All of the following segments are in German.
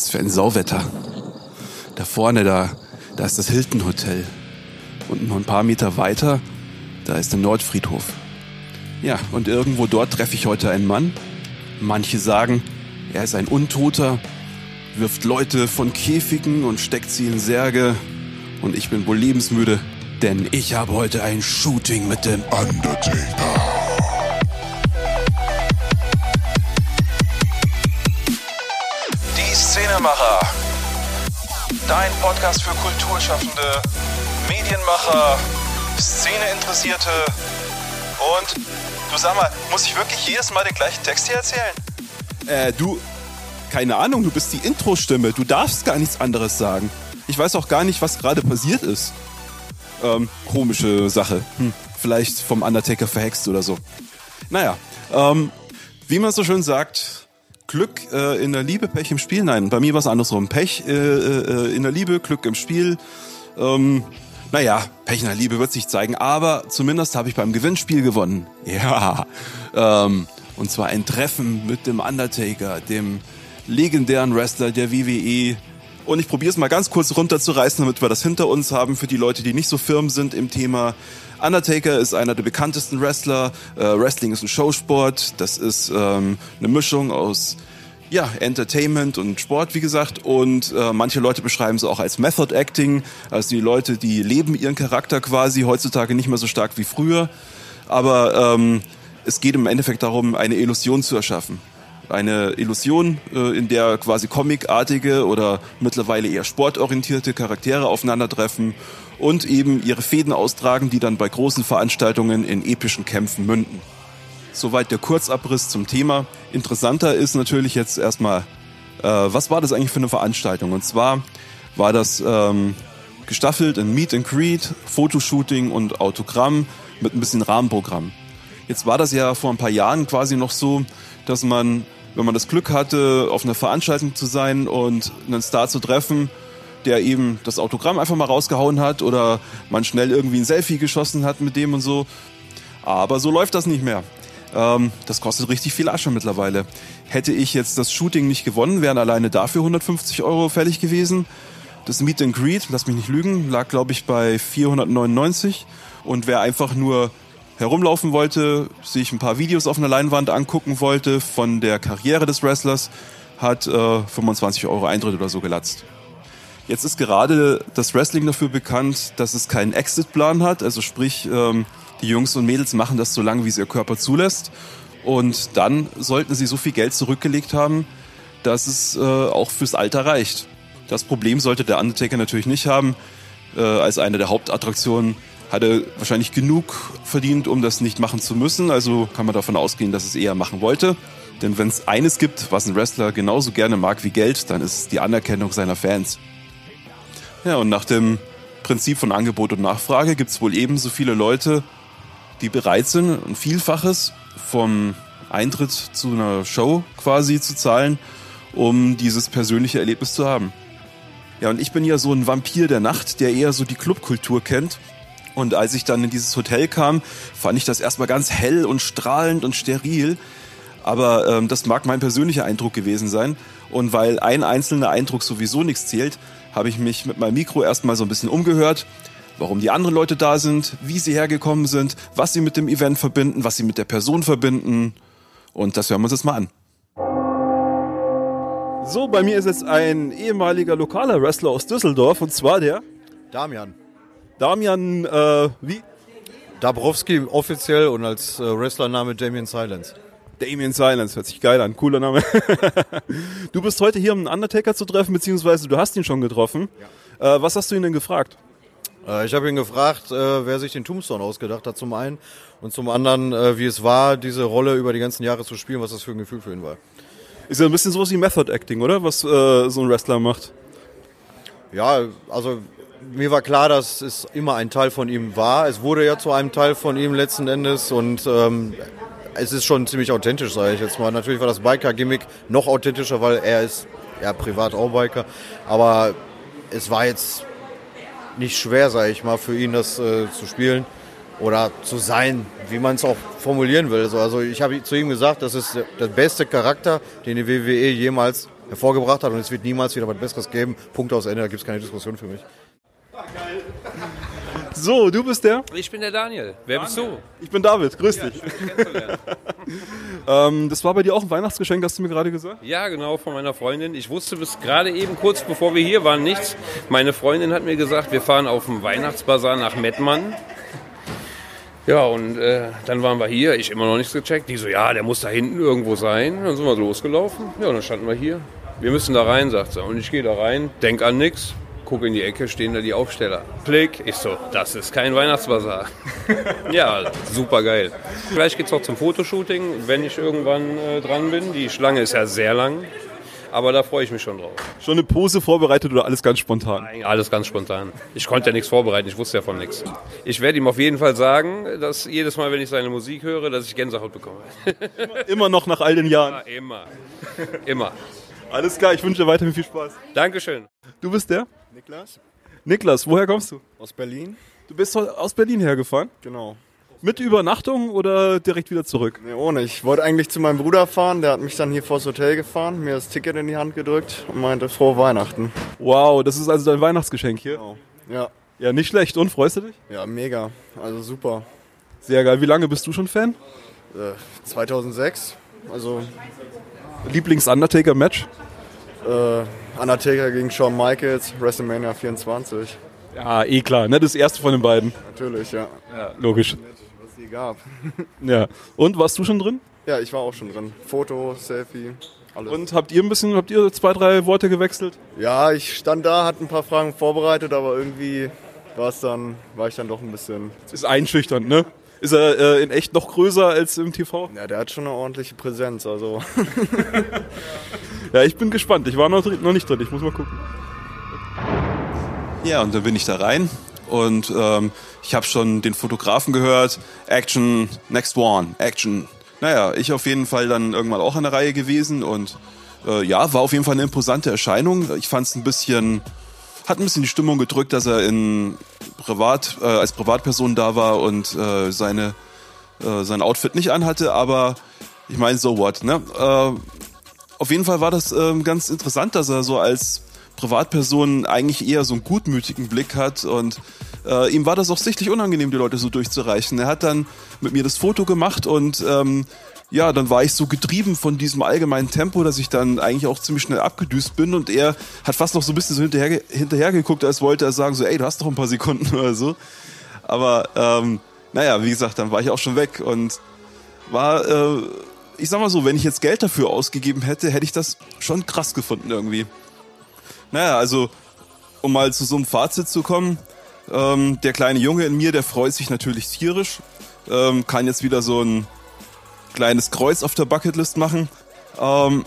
Was für ein Sauwetter. Da vorne, da, da ist das Hilton Hotel. Und noch ein paar Meter weiter, da ist der Nordfriedhof. Ja, und irgendwo dort treffe ich heute einen Mann. Manche sagen, er ist ein Untoter, wirft Leute von Käfigen und steckt sie in Särge. Und ich bin wohl lebensmüde, denn ich habe heute ein Shooting mit dem Undertaker. Szenemacher. Dein Podcast für Kulturschaffende, Medienmacher, Szeneinteressierte und du sag mal, muss ich wirklich jedes Mal den gleichen Text hier erzählen? Äh, du, keine Ahnung, du bist die Intro-Stimme. Du darfst gar nichts anderes sagen. Ich weiß auch gar nicht, was gerade passiert ist. Ähm, komische Sache. Hm, vielleicht vom Undertaker verhext oder so. Naja, ähm, wie man so schön sagt, Glück äh, in der Liebe, Pech im Spiel. Nein, bei mir war es andersrum. Pech äh, äh, in der Liebe, Glück im Spiel. Ähm, naja, Pech in der Liebe wird sich zeigen, aber zumindest habe ich beim Gewinnspiel gewonnen. Ja, ähm, und zwar ein Treffen mit dem Undertaker, dem legendären Wrestler der WWE. Und ich probiere es mal ganz kurz runterzureißen, damit wir das hinter uns haben für die Leute, die nicht so firm sind im Thema. Undertaker ist einer der bekanntesten Wrestler. Äh, Wrestling ist ein Showsport. Das ist ähm, eine Mischung aus ja, Entertainment und Sport, wie gesagt. Und äh, manche Leute beschreiben es auch als Method Acting. Also die Leute, die leben ihren Charakter quasi heutzutage nicht mehr so stark wie früher. Aber ähm, es geht im Endeffekt darum, eine Illusion zu erschaffen. Eine Illusion, äh, in der quasi comicartige oder mittlerweile eher sportorientierte Charaktere aufeinandertreffen und eben ihre Fäden austragen, die dann bei großen Veranstaltungen in epischen Kämpfen münden. Soweit der Kurzabriss zum Thema. Interessanter ist natürlich jetzt erstmal, äh, was war das eigentlich für eine Veranstaltung? Und zwar war das ähm, gestaffelt in Meet and Greet, Fotoshooting und Autogramm mit ein bisschen Rahmenprogramm. Jetzt war das ja vor ein paar Jahren quasi noch so, dass man, wenn man das Glück hatte, auf einer Veranstaltung zu sein und einen Star zu treffen, der eben das Autogramm einfach mal rausgehauen hat oder man schnell irgendwie ein Selfie geschossen hat mit dem und so. Aber so läuft das nicht mehr. Ähm, das kostet richtig viel Asche mittlerweile. Hätte ich jetzt das Shooting nicht gewonnen, wären alleine dafür 150 Euro fällig gewesen. Das Meet and Greet, lass mich nicht lügen, lag glaube ich bei 499 und wer einfach nur herumlaufen wollte, sich ein paar Videos auf einer Leinwand angucken wollte von der Karriere des Wrestlers, hat äh, 25 Euro Eintritt oder so gelatzt. Jetzt ist gerade das Wrestling dafür bekannt, dass es keinen Exit-Plan hat, also sprich, ähm, die Jungs und Mädels machen das so lange, wie es ihr Körper zulässt. Und dann sollten sie so viel Geld zurückgelegt haben, dass es äh, auch fürs Alter reicht. Das Problem sollte der Undertaker natürlich nicht haben. Äh, als eine der Hauptattraktionen hat er wahrscheinlich genug verdient, um das nicht machen zu müssen. Also kann man davon ausgehen, dass es eher machen wollte. Denn wenn es eines gibt, was ein Wrestler genauso gerne mag wie Geld, dann ist es die Anerkennung seiner Fans. Ja, und nach dem Prinzip von Angebot und Nachfrage gibt es wohl ebenso viele Leute, die bereit sind, ein Vielfaches vom Eintritt zu einer Show quasi zu zahlen, um dieses persönliche Erlebnis zu haben. Ja, und ich bin ja so ein Vampir der Nacht, der eher so die Clubkultur kennt. Und als ich dann in dieses Hotel kam, fand ich das erstmal ganz hell und strahlend und steril. Aber ähm, das mag mein persönlicher Eindruck gewesen sein. Und weil ein einzelner Eindruck sowieso nichts zählt, habe ich mich mit meinem Mikro erstmal so ein bisschen umgehört, warum die anderen Leute da sind, wie sie hergekommen sind, was sie mit dem Event verbinden, was sie mit der Person verbinden. Und das hören wir uns jetzt mal an. So, bei mir ist jetzt ein ehemaliger lokaler Wrestler aus Düsseldorf und zwar der Damian. Damian, äh, wie? Dabrowski offiziell und als äh, Wrestlername Damien Silence. Damien Silence, hört sich geil an, cooler Name. du bist heute hier, um einen Undertaker zu treffen, beziehungsweise du hast ihn schon getroffen. Ja. Äh, was hast du ihn denn gefragt? Äh, ich habe ihn gefragt, äh, wer sich den Tombstone ausgedacht hat zum einen und zum anderen, äh, wie es war, diese Rolle über die ganzen Jahre zu spielen, was das für ein Gefühl für ihn war. Ist ja ein bisschen sowas wie Method Acting, oder? Was äh, so ein Wrestler macht. Ja, also mir war klar, dass es immer ein Teil von ihm war. Es wurde ja zu einem Teil von ihm letzten Endes und ähm, es ist schon ziemlich authentisch, sage ich jetzt mal. Natürlich war das Biker-Gimmick noch authentischer, weil er ist ja privat auch Biker. Aber es war jetzt nicht schwer, sage ich mal, für ihn das äh, zu spielen oder zu sein, wie man es auch formulieren will. Also, also ich habe zu ihm gesagt, das ist der beste Charakter, den die WWE jemals hervorgebracht hat und es wird niemals wieder was Besseres geben. Punkt aus Ende, da gibt es keine Diskussion für mich. So, du bist der? Ich bin der Daniel. Wer bist du? Ich bin David, grüß dich. ähm, das war bei dir auch ein Weihnachtsgeschenk, hast du mir gerade gesagt? Ja, genau, von meiner Freundin. Ich wusste bis gerade eben kurz bevor wir hier waren nichts. Meine Freundin hat mir gesagt, wir fahren auf dem Weihnachtsbazar nach Mettmann. Ja, und äh, dann waren wir hier, ich immer noch nichts gecheckt. Die so, ja, der muss da hinten irgendwo sein. Dann sind wir losgelaufen. Ja, und dann standen wir hier. Wir müssen da rein, sagt sie. Und ich gehe da rein, denk an nichts, gucke in die Ecke, stehen da die Aufsteller. Klick, ich so, das ist kein Weihnachtsbazar. ja, super geil. Gleich geht's auch zum Fotoshooting, wenn ich irgendwann äh, dran bin. Die Schlange ist ja sehr lang. Aber da freue ich mich schon drauf. Schon eine Pose vorbereitet oder alles ganz spontan? Nein, alles ganz spontan. Ich konnte ja nichts vorbereiten, ich wusste ja von nichts. Ich werde ihm auf jeden Fall sagen, dass jedes Mal, wenn ich seine Musik höre, dass ich Gänsehaut bekomme. Immer noch nach all den Jahren. Ja, immer. Immer. Alles klar, ich wünsche dir weiterhin viel Spaß. Dankeschön. Du bist der? Niklas Niklas, woher kommst du? aus Berlin. Du bist aus Berlin hergefahren? Genau. Mit Übernachtung oder direkt wieder zurück? Nee, ohne. Ich wollte eigentlich zu meinem Bruder fahren, der hat mich dann hier vors Hotel gefahren, mir das Ticket in die Hand gedrückt und meinte frohe Weihnachten. Wow, das ist also dein Weihnachtsgeschenk hier? Genau. Ja, Ja, nicht schlecht. Und, freust du dich? ja, mega. Also super. Sehr geil. Wie lange bist du schon Fan? Äh, 2006, also Lieblings-Undertaker-Match? Äh, Undertaker gegen Shawn Michaels, WrestleMania 24. Ja, eh klar, ne? Das erste von den beiden. Natürlich, ja. Ja, logisch. Was sie gab. Ja. Und, warst du schon drin? Ja, ich war auch schon drin. Foto, Selfie, alles. Und habt ihr ein bisschen, habt ihr zwei, drei Worte gewechselt? Ja, ich stand da, hatte ein paar Fragen vorbereitet, aber irgendwie war es dann, war ich dann doch ein bisschen. Ist einschüchternd, ne? Ist er äh, in echt noch größer als im TV? Ja, der hat schon eine ordentliche Präsenz, also. Ja, ich bin gespannt. Ich war noch, noch nicht drin. Ich muss mal gucken. Ja, und dann bin ich da rein und ähm, ich habe schon den Fotografen gehört. Action, next one, Action. Naja, ich auf jeden Fall dann irgendwann auch an der Reihe gewesen und äh, ja, war auf jeden Fall eine imposante Erscheinung. Ich fand es ein bisschen, hat ein bisschen die Stimmung gedrückt, dass er in Privat, äh, als Privatperson da war und äh, seine, äh, sein Outfit nicht anhatte, aber ich meine, so what, ne? Auf jeden Fall war das ähm, ganz interessant, dass er so als Privatperson eigentlich eher so einen gutmütigen Blick hat und äh, ihm war das auch sichtlich unangenehm, die Leute so durchzureichen. Er hat dann mit mir das Foto gemacht und ähm, ja, dann war ich so getrieben von diesem allgemeinen Tempo, dass ich dann eigentlich auch ziemlich schnell abgedüst bin und er hat fast noch so ein bisschen so hinterher, hinterher geguckt, als wollte er sagen so, ey, du hast doch ein paar Sekunden oder so. Aber ähm, naja, wie gesagt, dann war ich auch schon weg und war, äh, ich sag mal so, wenn ich jetzt Geld dafür ausgegeben hätte, hätte ich das schon krass gefunden irgendwie. Naja, also, um mal zu so einem Fazit zu kommen, ähm, der kleine Junge in mir, der freut sich natürlich tierisch, ähm, kann jetzt wieder so ein kleines Kreuz auf der Bucketlist machen. Ähm,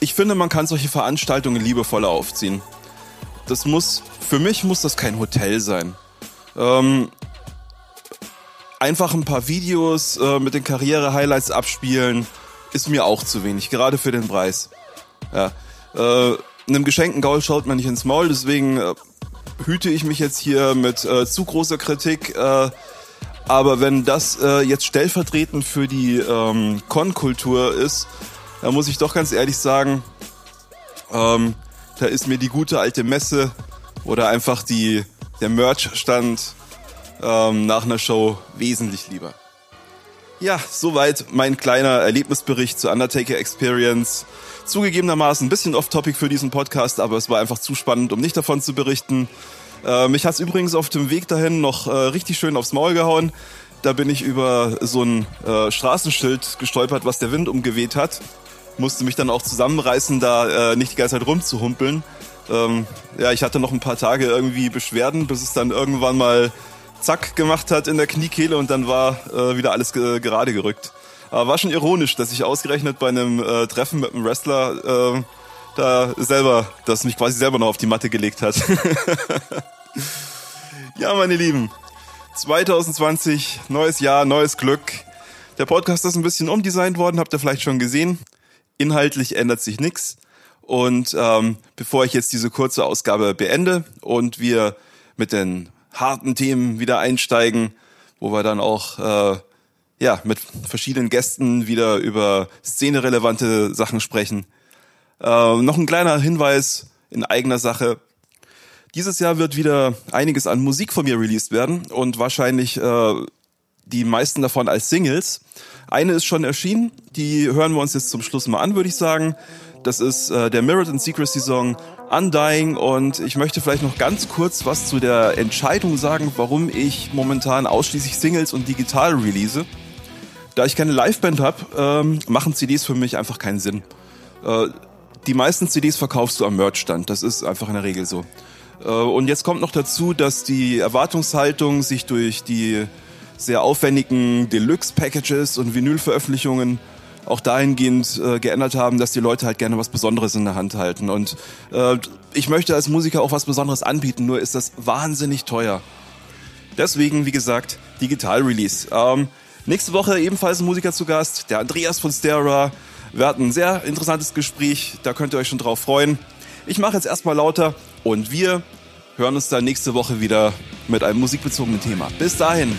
ich finde, man kann solche Veranstaltungen liebevoller aufziehen. Das muss, für mich muss das kein Hotel sein. Ähm, einfach ein paar Videos äh, mit den Karriere-Highlights abspielen, ist mir auch zu wenig, gerade für den Preis. Ja. Äh, einem geschenkten Gaul schaut man nicht ins Maul, deswegen äh, hüte ich mich jetzt hier mit äh, zu großer Kritik. Äh, aber wenn das äh, jetzt stellvertretend für die ähm, Con-Kultur ist, dann muss ich doch ganz ehrlich sagen, ähm, da ist mir die gute alte Messe oder einfach die, der Merch-Stand ähm, nach einer Show wesentlich lieber. Ja, soweit mein kleiner Erlebnisbericht zur Undertaker Experience. Zugegebenermaßen ein bisschen off-topic für diesen Podcast, aber es war einfach zu spannend, um nicht davon zu berichten. Äh, mich hat's übrigens auf dem Weg dahin noch äh, richtig schön aufs Maul gehauen. Da bin ich über so ein äh, Straßenschild gestolpert, was der Wind umgeweht hat. Musste mich dann auch zusammenreißen, da äh, nicht die ganze Zeit rumzuhumpeln. Ähm, ja, ich hatte noch ein paar Tage irgendwie Beschwerden, bis es dann irgendwann mal zack gemacht hat in der Kniekehle und dann war äh, wieder alles ge gerade gerückt. Aber war schon ironisch, dass ich ausgerechnet bei einem äh, Treffen mit einem Wrestler äh, da selber, das mich quasi selber noch auf die Matte gelegt hat. ja, meine Lieben, 2020, neues Jahr, neues Glück. Der Podcast ist ein bisschen umdesignt worden, habt ihr vielleicht schon gesehen. Inhaltlich ändert sich nichts. Und ähm, bevor ich jetzt diese kurze Ausgabe beende und wir mit den harten Themen wieder einsteigen, wo wir dann auch äh, ja mit verschiedenen Gästen wieder über szenerelevante Sachen sprechen, Äh, noch ein kleiner Hinweis in eigener Sache. Dieses Jahr wird wieder einiges an Musik von mir released werden und wahrscheinlich äh, die meisten davon als Singles. Eine ist schon erschienen, die hören wir uns jetzt zum Schluss mal an, würde ich sagen. Das ist äh, der Mirrored and Secrecy Song Undying und ich möchte vielleicht noch ganz kurz was zu der Entscheidung sagen, warum ich momentan ausschließlich Singles und digital release. Da ich keine Liveband habe, ähm, machen CDs für mich einfach keinen Sinn. Äh, die meisten CDs verkaufst du am Merchstand, das ist einfach in der Regel so. Äh, und jetzt kommt noch dazu, dass die Erwartungshaltung sich durch die sehr aufwendigen Deluxe-Packages und Vinyl-Veröffentlichungen auch dahingehend äh, geändert haben, dass die Leute halt gerne was Besonderes in der Hand halten. Und äh, ich möchte als Musiker auch was Besonderes anbieten, nur ist das wahnsinnig teuer. Deswegen, wie gesagt, Digital-Release. Ähm, nächste Woche ebenfalls ein Musiker zu Gast, der Andreas von Stera. Wir hatten ein sehr interessantes Gespräch, da könnt ihr euch schon drauf freuen. Ich mache jetzt erstmal lauter und wir hören uns dann nächste Woche wieder mit einem musikbezogenen Thema. Bis dahin.